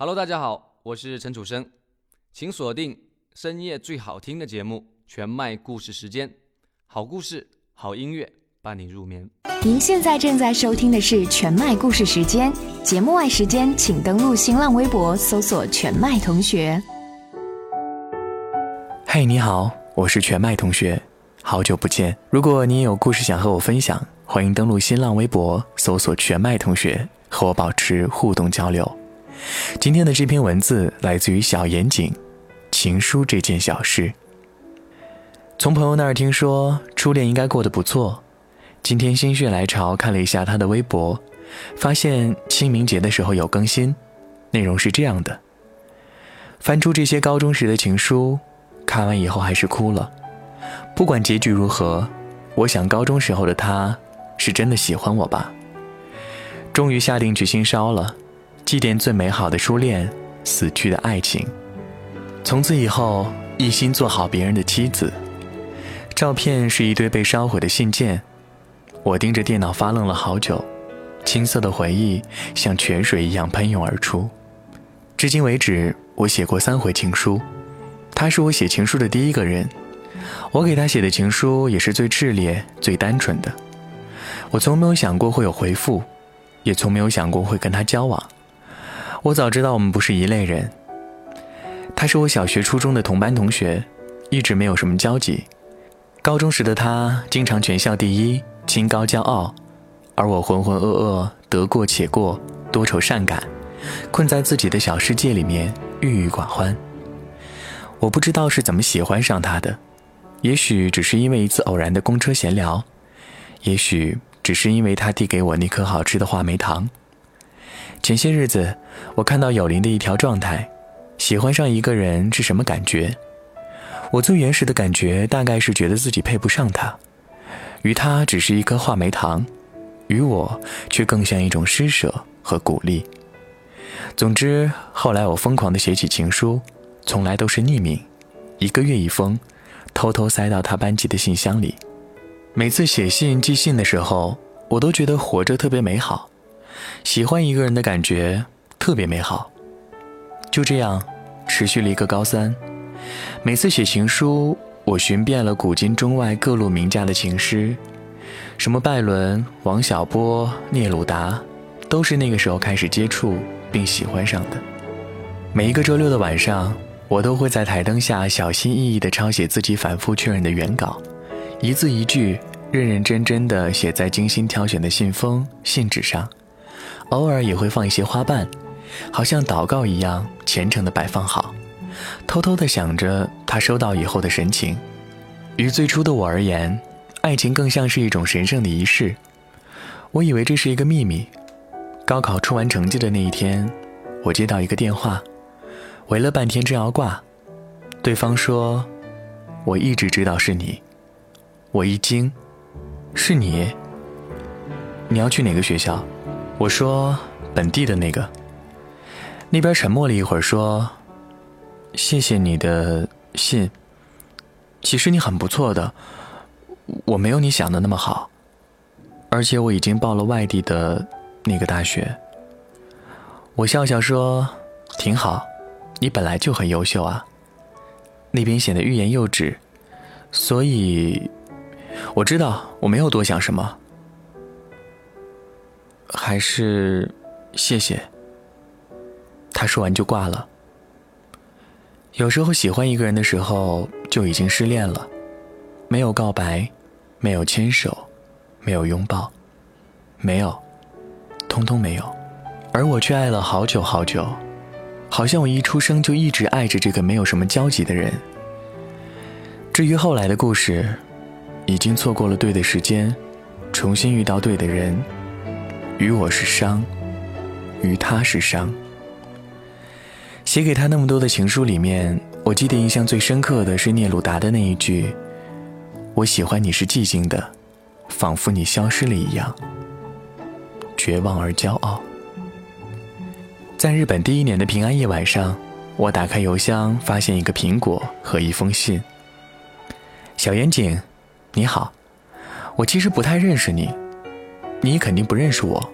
Hello，大家好，我是陈楚生，请锁定深夜最好听的节目《全麦故事时间》，好故事、好音乐伴你入眠。您现在正在收听的是《全麦故事时间》节目外时间，请登录新浪微博搜索“全麦同学”。嘿，你好，我是全麦同学，好久不见。如果你也有故事想和我分享，欢迎登录新浪微博搜索“全麦同学”，和我保持互动交流。今天的这篇文字来自于小严谨，《情书这件小事》。从朋友那儿听说初恋应该过得不错，今天心血来潮看了一下他的微博，发现清明节的时候有更新，内容是这样的：翻出这些高中时的情书，看完以后还是哭了。不管结局如何，我想高中时候的他是真的喜欢我吧。终于下定决心烧了。祭奠最美好的初恋，死去的爱情。从此以后，一心做好别人的妻子。照片是一堆被烧毁的信件。我盯着电脑发愣了好久，青涩的回忆像泉水一样喷涌而出。至今为止，我写过三回情书。他是我写情书的第一个人。我给他写的情书也是最炽烈、最单纯的。我从没有想过会有回复，也从没有想过会跟他交往。我早知道我们不是一类人。他是我小学、初中的同班同学，一直没有什么交集。高中时的他经常全校第一，清高骄傲，而我浑浑噩噩，得过且过，多愁善感，困在自己的小世界里面，郁郁寡欢。我不知道是怎么喜欢上他的，也许只是因为一次偶然的公车闲聊，也许只是因为他递给我那颗好吃的话梅糖。前些日子，我看到有林的一条状态：喜欢上一个人是什么感觉？我最原始的感觉大概是觉得自己配不上他，与他只是一颗话梅糖，与我却更像一种施舍和鼓励。总之，后来我疯狂地写起情书，从来都是匿名，一个月一封，偷偷塞到他班级的信箱里。每次写信寄信的时候，我都觉得活着特别美好。喜欢一个人的感觉特别美好，就这样持续了一个高三。每次写情书，我寻遍了古今中外各路名家的情诗，什么拜伦、王小波、聂鲁达，都是那个时候开始接触并喜欢上的。每一个周六的晚上，我都会在台灯下小心翼翼地抄写自己反复确认的原稿，一字一句认认真真地写在精心挑选的信封、信纸上。偶尔也会放一些花瓣，好像祷告一样虔诚地摆放好，偷偷地想着他收到以后的神情。于最初的我而言，爱情更像是一种神圣的仪式。我以为这是一个秘密。高考出完成绩的那一天，我接到一个电话，围了半天正要挂，对方说：“我一直知道是你。”我一惊：“是你？你要去哪个学校？”我说：“本地的那个。”那边沉默了一会儿，说：“谢谢你的信。其实你很不错的，我没有你想的那么好，而且我已经报了外地的那个大学。”我笑笑说：“挺好，你本来就很优秀啊。”那边显得欲言又止，所以我知道我没有多想什么。还是，谢谢。他说完就挂了。有时候喜欢一个人的时候就已经失恋了，没有告白，没有牵手，没有拥抱，没有，通通没有。而我却爱了好久好久，好像我一出生就一直爱着这个没有什么交集的人。至于后来的故事，已经错过了对的时间，重新遇到对的人。于我是伤，于他是伤。写给他那么多的情书里面，我记得印象最深刻的是聂鲁达的那一句：“我喜欢你是寂静的，仿佛你消失了一样，绝望而骄傲。”在日本第一年的平安夜晚上，我打开邮箱，发现一个苹果和一封信。小严谨，你好，我其实不太认识你。你肯定不认识我，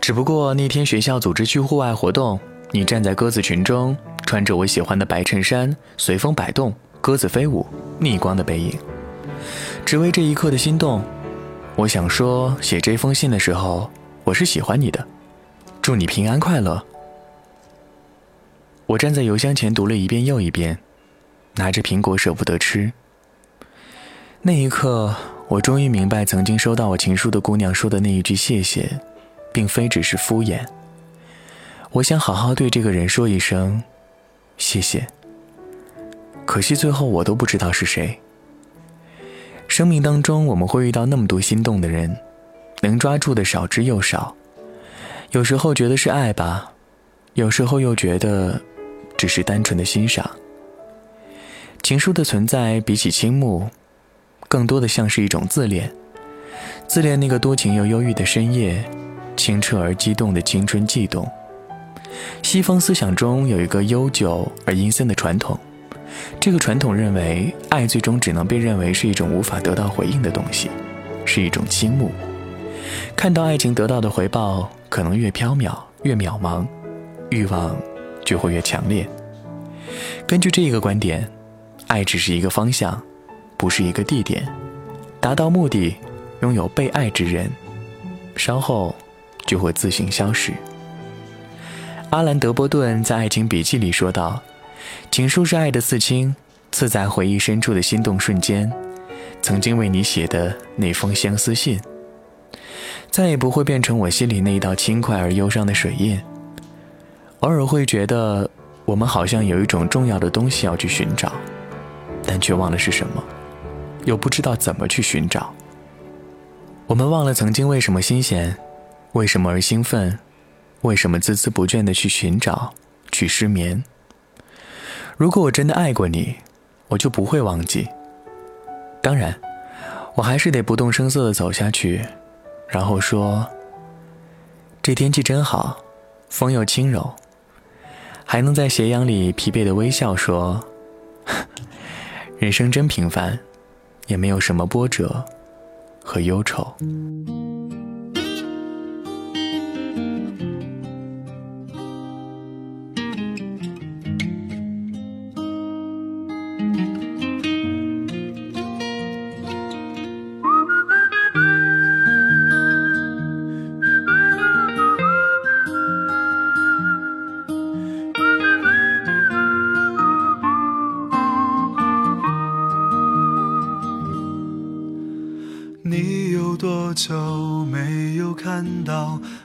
只不过那天学校组织去户外活动，你站在鸽子群中，穿着我喜欢的白衬衫，随风摆动，鸽子飞舞，逆光的背影，只为这一刻的心动。我想说，写这封信的时候，我是喜欢你的，祝你平安快乐。我站在邮箱前读了一遍又一遍，拿着苹果舍不得吃。那一刻，我终于明白，曾经收到我情书的姑娘说的那一句谢谢，并非只是敷衍。我想好好对这个人说一声谢谢。可惜最后我都不知道是谁。生命当中，我们会遇到那么多心动的人，能抓住的少之又少。有时候觉得是爱吧，有时候又觉得。只是单纯的欣赏。情书的存在，比起倾慕，更多的像是一种自恋，自恋那个多情又忧郁的深夜，清澈而激动的青春悸动。西方思想中有一个悠久而阴森的传统，这个传统认为，爱最终只能被认为是一种无法得到回应的东西，是一种倾慕。看到爱情得到的回报可能越缥缈越渺茫，欲望。就会越强烈。根据这一个观点，爱只是一个方向，不是一个地点。达到目的，拥有被爱之人，稍后就会自行消失。阿兰·德波顿在《爱情笔记》里说道：“情书是爱的刺青，刺在回忆深处的心动瞬间。曾经为你写的那封相思信，再也不会变成我心里那一道轻快而忧伤的水印。”偶尔会觉得，我们好像有一种重要的东西要去寻找，但却忘了是什么，又不知道怎么去寻找。我们忘了曾经为什么新鲜，为什么而兴奋，为什么孜孜不倦的去寻找，去失眠。如果我真的爱过你，我就不会忘记。当然，我还是得不动声色的走下去，然后说：“这天气真好，风又轻柔。”还能在斜阳里疲惫的微笑，说：“ 人生真平凡，也没有什么波折和忧愁。”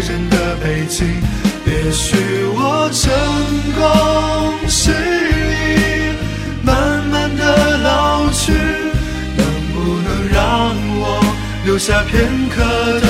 人的背景。也许我成功失意，慢慢的老去，能不能让我留下片刻的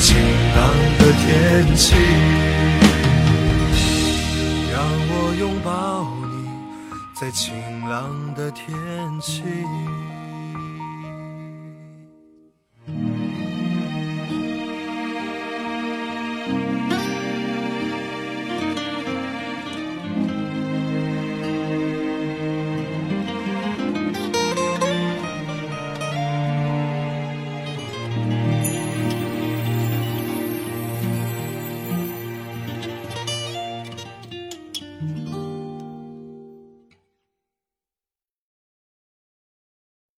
晴朗的天气，让我拥抱你，在晴朗的天气。